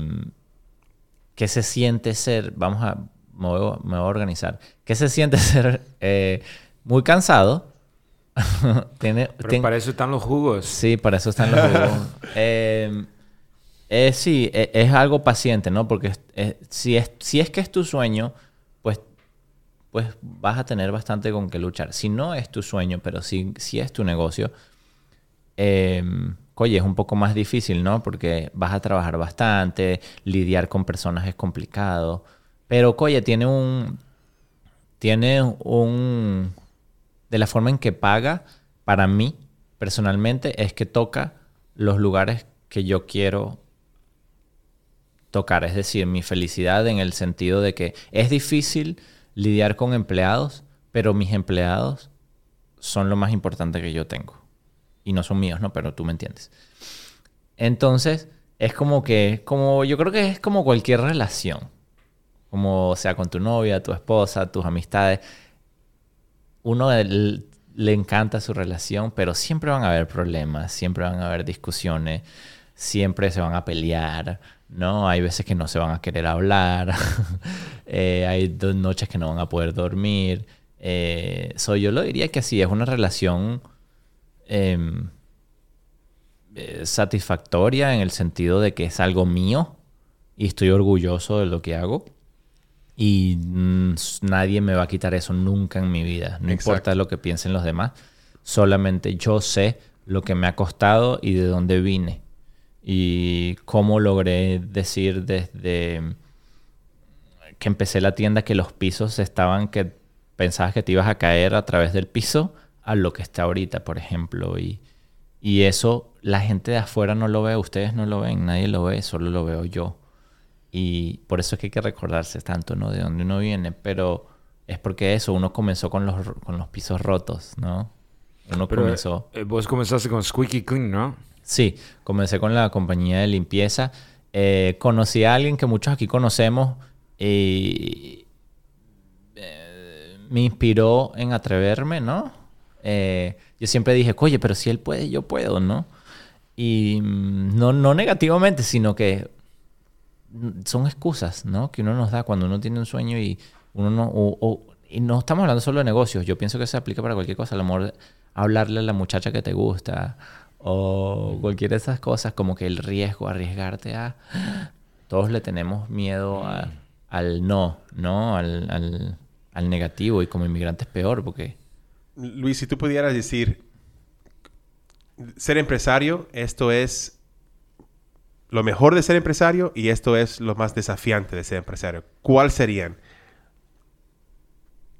¿Qué se siente ser? Vamos a, me voy, a- me voy a organizar. ¿Qué se siente *laughs* ser eh, muy cansado? *laughs* Tiene, Pero tien- para eso están los jugos. Sí, para eso están los jugos. *laughs* Eh, eh, sí, e- es, algo paciente, ¿no? Porque es- si, es, si es que es tu sueño, pues, pues vas a tener bastante con que luchar. Si no es tu sueño, pero si, si es tu negocio, eh, oye, es un poco más difícil, ¿no? Porque vas a trabajar bastante, lidiar con personas es complicado. Pero, oye, tiene un... Tiene un... De la forma en que paga, para mí, personalmente, es que toca los lugares que yo quiero tocar. Es decir, mi felicidad en el sentido de que es difícil lidiar con empleados, pero mis empleados son lo más importante que yo tengo. Y no son míos, ¿no? Pero tú me entiendes. Entonces, es como que, como, yo creo que es como cualquier relación. Como sea con tu novia, tu esposa, tus amistades. Uno le encanta su relación, pero siempre van a haber problemas, siempre van a haber discusiones, siempre se van a pelear, ¿no? Hay veces que no se van a querer hablar, *laughs* eh, hay dos noches que no van a poder dormir. Eh, so, yo lo diría que sí, es una relación eh, satisfactoria en el sentido de que es algo mío y estoy orgulloso de lo que hago. Y mm, nadie me va a quitar eso nunca en mi vida. No Exacto. importa lo que piensen los demás. Solamente yo sé lo que me ha costado y de dónde vine. Y cómo logré decir desde que empecé la tienda que los pisos estaban que pensabas que te ibas a caer a través del piso a lo que está ahorita, por ejemplo. Y, y eso la gente de afuera no lo ve, ustedes no lo ven, nadie lo ve, solo lo veo yo. Y por eso es que hay que recordarse tanto, ¿no? De dónde uno viene. Pero es porque eso, uno comenzó con los, con los pisos rotos, ¿no? Uno Pero comenzó... eh, vos comenzaste con Squeaky Clean, ¿no? Sí, comencé con la compañía de limpieza. Eh, conocí a alguien que muchos aquí conocemos y eh, me inspiró en atreverme, ¿no? Eh, yo siempre dije, oye, pero si él puede, yo puedo, ¿no? Y mm, no, no negativamente, sino que mm, son excusas, ¿no? Que uno nos da cuando uno tiene un sueño y uno no... o- o- y no estamos hablando solo de negocios. Yo pienso que se aplica para cualquier cosa. A lo mejor hablarle a la muchacha que te gusta o cualquiera de esas cosas, como que el riesgo, arriesgarte a... Todos le tenemos miedo a- al no, ¿no? Al, al, al negativo y como inmigrante es peor porque... Luis, si tú pudieras decir, ser empresario, esto es lo mejor de ser empresario y esto es lo más desafiante de ser empresario. ¿Cuál serían?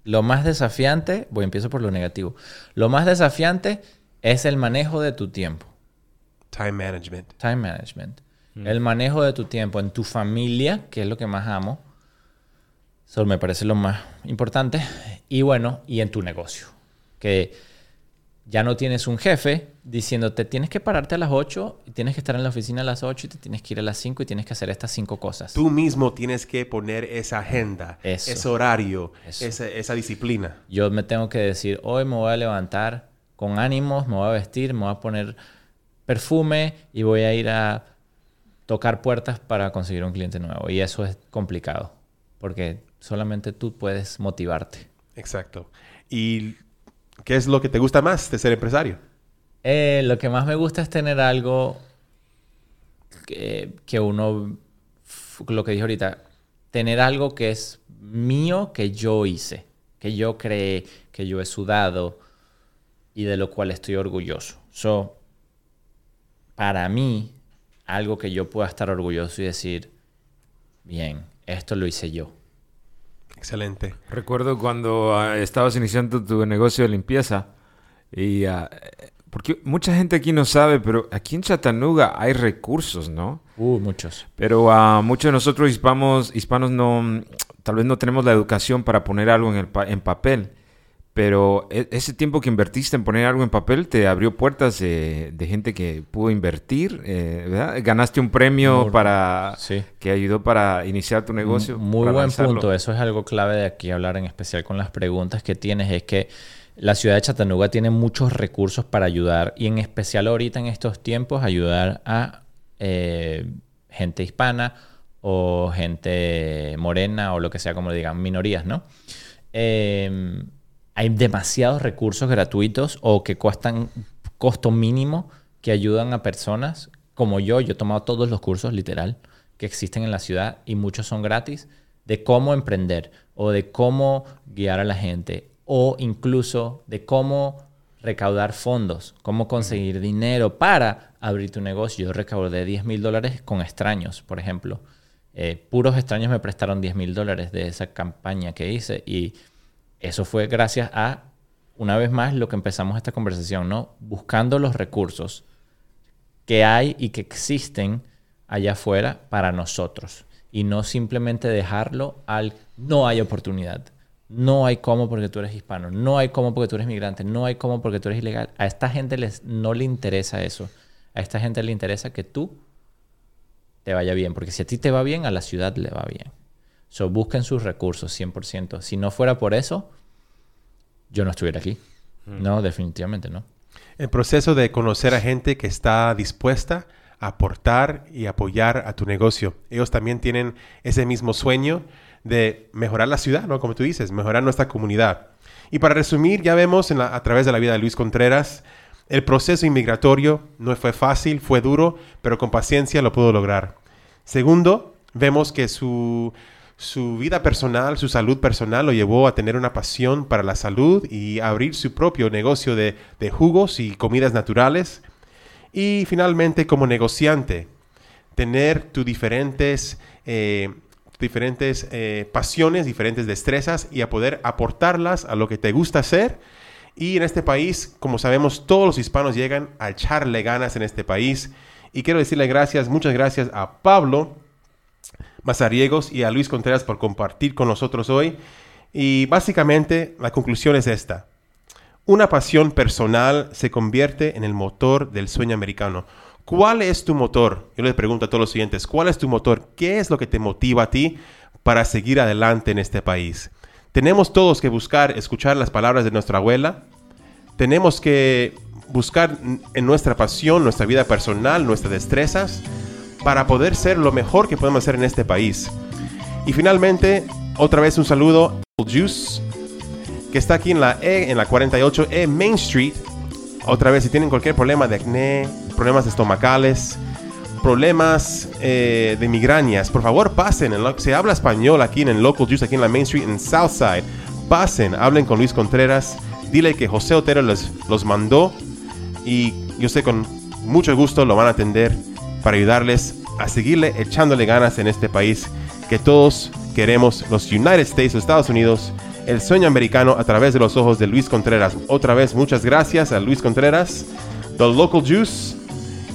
Lo más desafiante, voy, empiezo por lo negativo. Lo más desafiante es el manejo de tu tiempo. Time management. Time management. El manejo de tu tiempo en tu familia, que es lo que más amo. Eso me parece lo más importante. Y bueno, y en tu negocio. Que ya no tienes un jefe diciéndote tienes que pararte a las 8 y tienes que estar en la oficina a las 8 y te tienes que ir a las 5 y tienes que hacer estas cinco cosas. Tú mismo tienes que poner esa agenda, Eso. ese horario. Esa, esa disciplina. Yo me tengo que decir, hoy me voy a levantar con ánimos, me voy a vestir, me voy a poner perfume y voy a ir a tocar puertas para conseguir un cliente nuevo. Y eso es complicado, porque solamente tú puedes motivarte. Exacto. ¿Y qué es lo que te gusta más de ser empresario? Eh, lo que más me gusta es tener algo que, que uno, lo que dije ahorita, tener algo que es mío, que yo hice, que yo creé, que yo he sudado y de lo cual estoy orgulloso. So, para mí, algo que yo pueda estar orgulloso y decir, bien, esto lo hice yo. Excelente. Recuerdo cuando ah, estabas iniciando tu negocio de limpieza y ah, eh, porque mucha gente aquí no sabe, pero aquí en Chattanooga hay recursos, ¿no? Uh, muchos. Pero a muchos de nosotros hispanos, hispanos no, tal vez no tenemos la educación para poner algo en, el pa- en papel. Pero e- ese tiempo que invertiste en poner algo en papel te abrió puertas de, de gente que pudo invertir, eh, ¿verdad? Ganaste un premio Muy- para Sí. que ayudó para iniciar tu negocio. Muy buen lanzarlo. punto. Eso es algo clave de aquí hablar en especial con las preguntas que tienes. Es que la ciudad de Chattanooga tiene muchos recursos para ayudar y en especial ahorita en estos tiempos ayudar a eh, gente hispana o gente morena o lo que sea como le digan, minorías, ¿no? Eh, hay demasiados recursos gratuitos o que cuestan costo mínimo que ayudan a personas como yo. Yo he tomado todos los cursos, literal, que existen en la ciudad y muchos son gratis, de cómo emprender o de cómo guiar a la gente o incluso de cómo recaudar fondos, cómo conseguir dinero para abrir tu negocio. Yo recaudé 10 mil dólares con extraños, por ejemplo. Eh, puros extraños me prestaron 10 mil dólares de esa campaña que hice y eso fue gracias a, una vez más, lo que empezamos esta conversación, ¿no? Buscando los recursos que hay y que existen allá afuera para nosotros. Y no simplemente dejarlo al no hay oportunidad. No hay cómo porque tú eres hispano. No hay cómo porque tú eres migrante. No hay cómo porque tú eres ilegal. A esta gente les, no le interesa eso. A esta gente le interesa que tú te vaya bien. Porque si a ti te va bien, a la ciudad le va bien. So, busquen sus recursos 100%. Si no fuera por eso, yo no estuviera aquí. No, definitivamente no. El proceso de conocer a gente que está dispuesta a aportar y apoyar a tu negocio. Ellos también tienen ese mismo sueño de mejorar la ciudad, ¿no? Como tú dices, mejorar nuestra comunidad. Y para resumir, ya vemos en la- a través de la vida de Luis Contreras, el proceso inmigratorio no fue fácil, fue duro, pero con paciencia lo pudo lograr. Segundo, vemos que su, su vida personal, su salud personal lo llevó a tener una pasión para la salud y abrir su propio negocio de, de jugos y comidas naturales. Y finalmente, como negociante, tener tus diferentes, eh, diferentes eh, pasiones, diferentes destrezas y a poder aportarlas a lo que te gusta hacer. Y en este país, como sabemos, todos los hispanos llegan a echarle ganas en este país. Y quiero decirle gracias, muchas gracias a Pablo Mazariegos y a Luis Contreras por compartir con nosotros hoy. Y básicamente la conclusión es esta. Una pasión personal se convierte en el motor del sueño americano. ¿Cuál es tu motor? Yo les pregunto a todos los siguientes, ¿cuál es tu motor? ¿Qué es lo que te motiva a ti para seguir adelante en este país? Tenemos todos que buscar, escuchar las palabras de nuestra abuela. Tenemos que buscar en nuestra pasión, nuestra vida personal, nuestras destrezas, para poder ser lo mejor que podemos hacer en este país. Y finalmente, otra vez un saludo a Juice, que está aquí en la E, en la 48E Main Street. Otra vez, si tienen cualquier problema de acné, problemas estomacales, problemas eh, de migrañas, por favor pasen. Se habla español aquí en el Local Juice, aquí en la Main Street, en Southside. Pasen, hablen con Luis Contreras. Dile que José Otero los, los mandó y yo sé con mucho gusto lo van a atender para ayudarles a seguirle echándole ganas en este país que todos queremos, los United States, los Estados Unidos, el sueño americano a través de los ojos de Luis Contreras. Otra vez, muchas gracias a Luis Contreras, The Local Juice,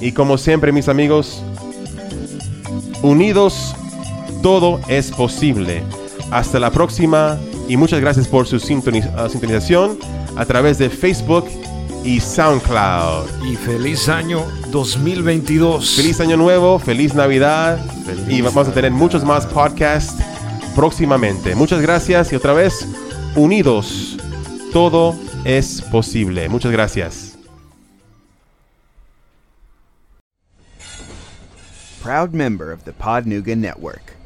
y como siempre, mis amigos, unidos, todo es posible. Hasta la próxima y muchas gracias por su uh, sintonización a través de Facebook y SoundCloud. Y feliz año 2022. Feliz año nuevo, feliz Navidad Feliz y vamos a tener muchos más podcasts próximamente. Muchas gracias y otra vez, unidos, todo es posible. Muchas gracias. Proud member of the Podnuga Network.